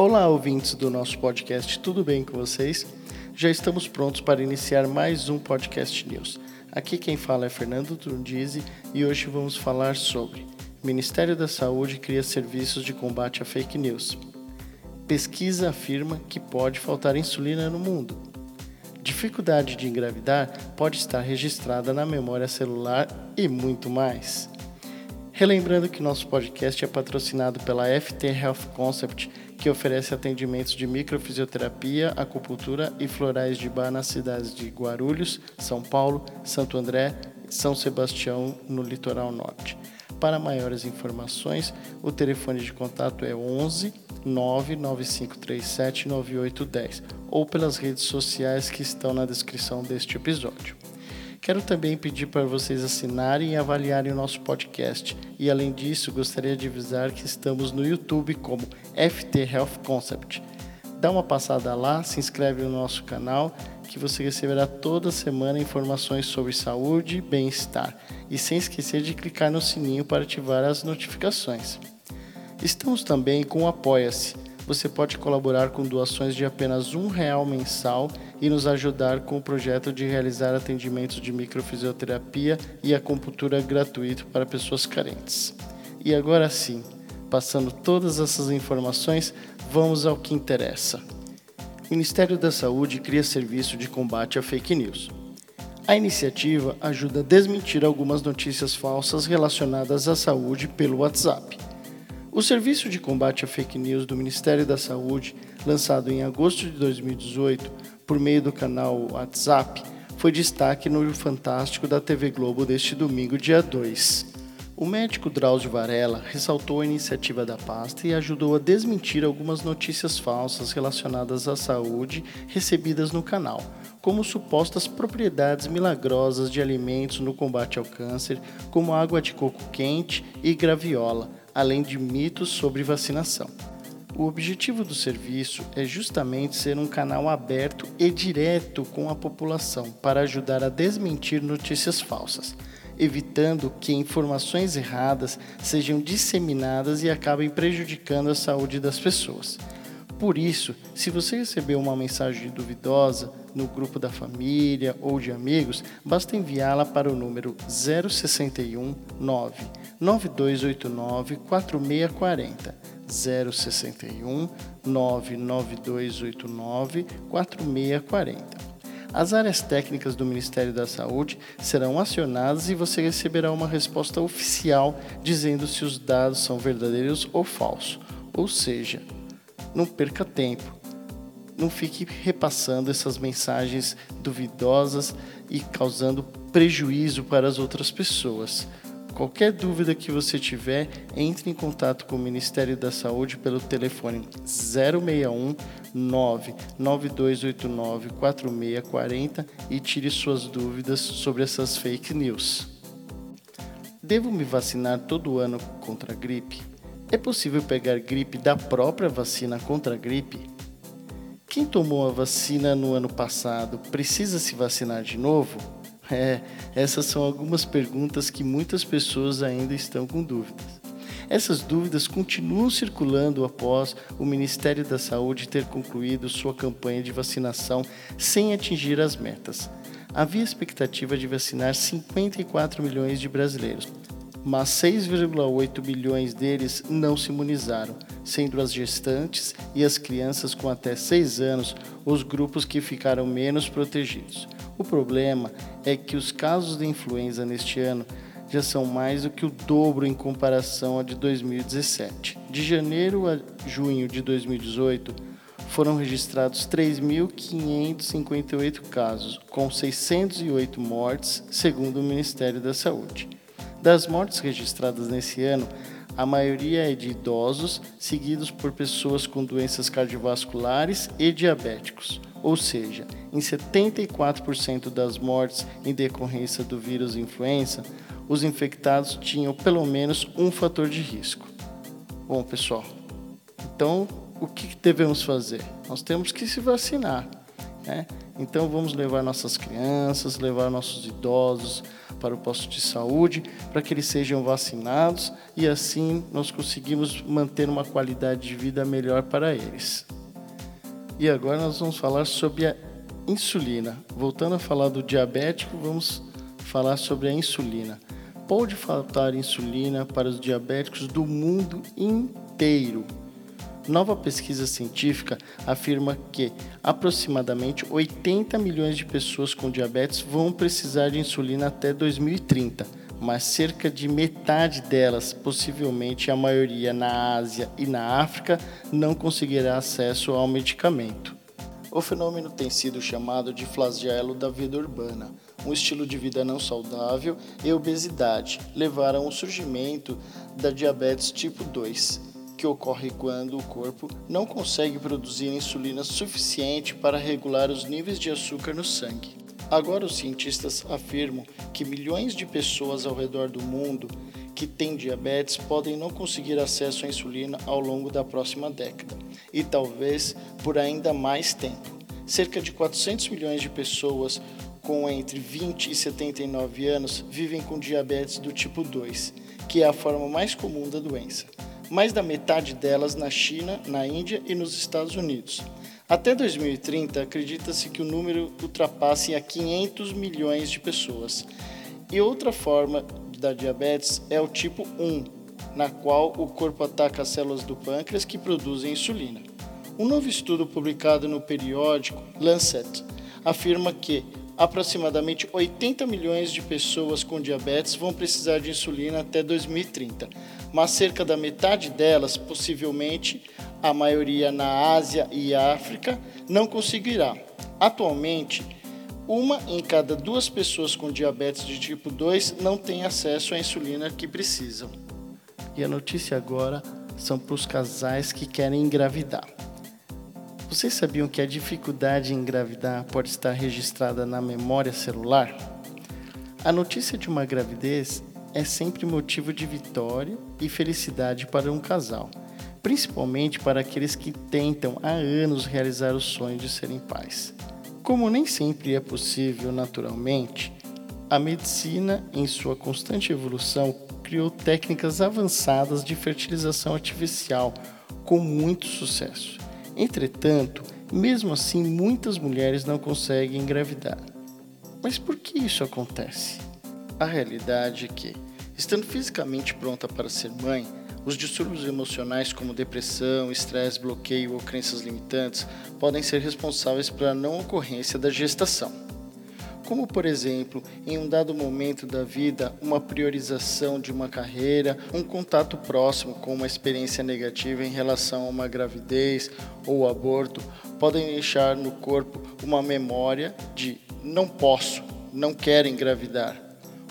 Olá, ouvintes do nosso podcast, tudo bem com vocês? Já estamos prontos para iniciar mais um podcast news. Aqui quem fala é Fernando Trundizi e hoje vamos falar sobre Ministério da Saúde cria serviços de combate a fake news. Pesquisa afirma que pode faltar insulina no mundo. Dificuldade de engravidar pode estar registrada na memória celular e muito mais. Relembrando que nosso podcast é patrocinado pela FT Health Concept, que oferece atendimentos de microfisioterapia, acupuntura e florais de bar nas cidades de Guarulhos, São Paulo, Santo André e São Sebastião, no litoral norte. Para maiores informações, o telefone de contato é 11 99537 9810 ou pelas redes sociais que estão na descrição deste episódio. Quero também pedir para vocês assinarem e avaliarem o nosso podcast. E além disso, gostaria de avisar que estamos no YouTube como FT Health Concept. Dá uma passada lá, se inscreve no nosso canal que você receberá toda semana informações sobre saúde e bem-estar. E sem esquecer de clicar no sininho para ativar as notificações. Estamos também com o Apoia-se você pode colaborar com doações de apenas um real mensal e nos ajudar com o projeto de realizar atendimentos de microfisioterapia e acupuntura gratuito para pessoas carentes. E agora sim, passando todas essas informações, vamos ao que interessa. O Ministério da Saúde cria serviço de combate a fake news. A iniciativa ajuda a desmentir algumas notícias falsas relacionadas à saúde pelo WhatsApp. O Serviço de Combate a Fake News do Ministério da Saúde, lançado em agosto de 2018 por meio do canal WhatsApp, foi destaque no Fantástico da TV Globo deste domingo, dia 2. O médico Drauzio Varela ressaltou a iniciativa da pasta e ajudou a desmentir algumas notícias falsas relacionadas à saúde recebidas no canal, como supostas propriedades milagrosas de alimentos no combate ao câncer, como água de coco quente e graviola, além de mitos sobre vacinação. O objetivo do serviço é justamente ser um canal aberto e direto com a população para ajudar a desmentir notícias falsas, evitando que informações erradas sejam disseminadas e acabem prejudicando a saúde das pessoas. Por isso, se você recebeu uma mensagem duvidosa no grupo da família ou de amigos, basta enviá-la para o número 061 9 9289 4640. 061 99289 4640. As áreas técnicas do Ministério da Saúde serão acionadas e você receberá uma resposta oficial dizendo se os dados são verdadeiros ou falsos. Ou seja, não perca tempo. Não fique repassando essas mensagens duvidosas e causando prejuízo para as outras pessoas. Qualquer dúvida que você tiver, entre em contato com o Ministério da Saúde pelo telefone 061 99289 4640 e tire suas dúvidas sobre essas fake news. Devo me vacinar todo ano contra a gripe? É possível pegar gripe da própria vacina contra a gripe? Quem tomou a vacina no ano passado precisa se vacinar de novo? É, essas são algumas perguntas que muitas pessoas ainda estão com dúvidas. Essas dúvidas continuam circulando após o Ministério da Saúde ter concluído sua campanha de vacinação sem atingir as metas. Havia expectativa de vacinar 54 milhões de brasileiros, mas 6,8 milhões deles não se imunizaram, sendo as gestantes e as crianças com até 6 anos os grupos que ficaram menos protegidos. O problema é que os casos de influenza neste ano já são mais do que o dobro em comparação a de 2017. De janeiro a junho de 2018, foram registrados 3.558 casos, com 608 mortes, segundo o Ministério da Saúde. Das mortes registradas nesse ano, a maioria é de idosos, seguidos por pessoas com doenças cardiovasculares e diabéticos. Ou seja, em 74% das mortes em decorrência do vírus influenza, os infectados tinham pelo menos um fator de risco. Bom, pessoal, então o que devemos fazer? Nós temos que se vacinar. Né? Então vamos levar nossas crianças, levar nossos idosos para o posto de saúde, para que eles sejam vacinados e assim nós conseguimos manter uma qualidade de vida melhor para eles. E agora nós vamos falar sobre a insulina. Voltando a falar do diabético, vamos falar sobre a insulina. Pode faltar insulina para os diabéticos do mundo inteiro. Nova pesquisa científica afirma que aproximadamente 80 milhões de pessoas com diabetes vão precisar de insulina até 2030, mas cerca de metade delas, possivelmente a maioria na Ásia e na África, não conseguirá acesso ao medicamento. O fenômeno tem sido chamado de flagelo da vida urbana. Um estilo de vida não saudável e obesidade levaram ao surgimento da diabetes tipo 2, que ocorre quando o corpo não consegue produzir insulina suficiente para regular os níveis de açúcar no sangue. Agora, os cientistas afirmam que milhões de pessoas ao redor do mundo que têm diabetes podem não conseguir acesso à insulina ao longo da próxima década e talvez por ainda mais tempo. Cerca de 400 milhões de pessoas com entre 20 e 79 anos vivem com diabetes do tipo 2, que é a forma mais comum da doença mais da metade delas na China, na Índia e nos Estados Unidos. Até 2030, acredita-se que o número ultrapasse a 500 milhões de pessoas. E outra forma da diabetes é o tipo 1, na qual o corpo ataca as células do pâncreas que produzem insulina. Um novo estudo publicado no periódico Lancet afirma que aproximadamente 80 milhões de pessoas com diabetes vão precisar de insulina até 2030, mas cerca da metade delas, possivelmente a maioria na Ásia e África, não conseguirá. Atualmente, uma em cada duas pessoas com diabetes de tipo 2 não tem acesso à insulina que precisam. E a notícia agora são para os casais que querem engravidar. Vocês sabiam que a dificuldade em engravidar pode estar registrada na memória celular? A notícia de uma gravidez é sempre motivo de vitória e felicidade para um casal, principalmente para aqueles que tentam há anos realizar o sonho de serem pais. Como nem sempre é possível naturalmente, a medicina, em sua constante evolução, criou técnicas avançadas de fertilização artificial com muito sucesso. Entretanto, mesmo assim, muitas mulheres não conseguem engravidar. Mas por que isso acontece? A realidade é que, estando fisicamente pronta para ser mãe, os distúrbios emocionais como depressão, estresse, bloqueio ou crenças limitantes podem ser responsáveis pela não ocorrência da gestação como por exemplo, em um dado momento da vida, uma priorização de uma carreira, um contato próximo com uma experiência negativa em relação a uma gravidez ou aborto, podem deixar no corpo uma memória de não posso, não quero engravidar.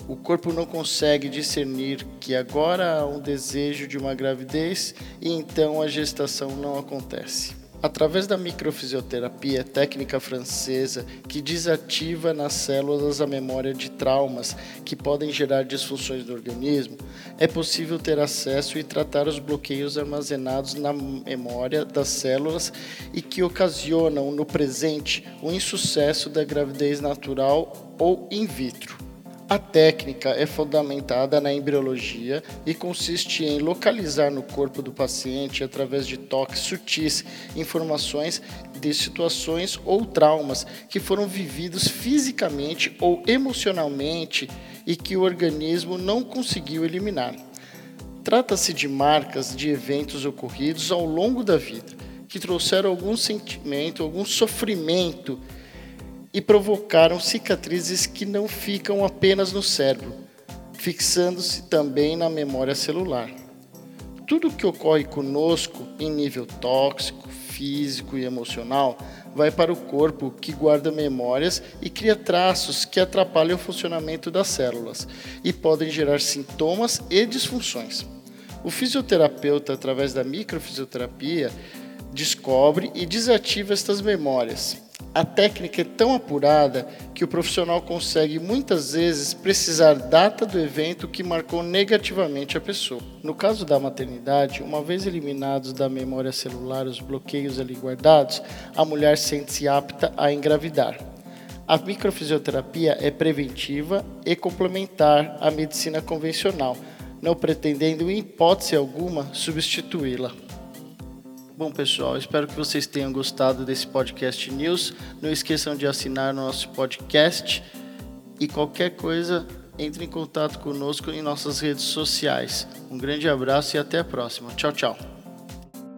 O corpo não consegue discernir que agora há um desejo de uma gravidez e então a gestação não acontece. Através da microfisioterapia, técnica francesa que desativa nas células a memória de traumas que podem gerar disfunções do organismo, é possível ter acesso e tratar os bloqueios armazenados na memória das células e que ocasionam no presente o insucesso da gravidez natural ou in vitro. A técnica é fundamentada na embriologia e consiste em localizar no corpo do paciente, através de toques sutis, informações de situações ou traumas que foram vividos fisicamente ou emocionalmente e que o organismo não conseguiu eliminar. Trata-se de marcas de eventos ocorridos ao longo da vida, que trouxeram algum sentimento, algum sofrimento e provocaram cicatrizes que não ficam apenas no cérebro, fixando-se também na memória celular. Tudo o que ocorre conosco em nível tóxico, físico e emocional vai para o corpo que guarda memórias e cria traços que atrapalham o funcionamento das células e podem gerar sintomas e disfunções. O fisioterapeuta, através da microfisioterapia, descobre e desativa estas memórias a técnica é tão apurada que o profissional consegue muitas vezes precisar data do evento que marcou negativamente a pessoa. No caso da maternidade, uma vez eliminados da memória celular os bloqueios ali guardados, a mulher sente-se apta a engravidar. A microfisioterapia é preventiva e complementar à medicina convencional, não pretendendo em hipótese alguma substituí-la. Bom, pessoal, espero que vocês tenham gostado desse podcast news. Não esqueçam de assinar nosso podcast e qualquer coisa, entre em contato conosco em nossas redes sociais. Um grande abraço e até a próxima. Tchau, tchau.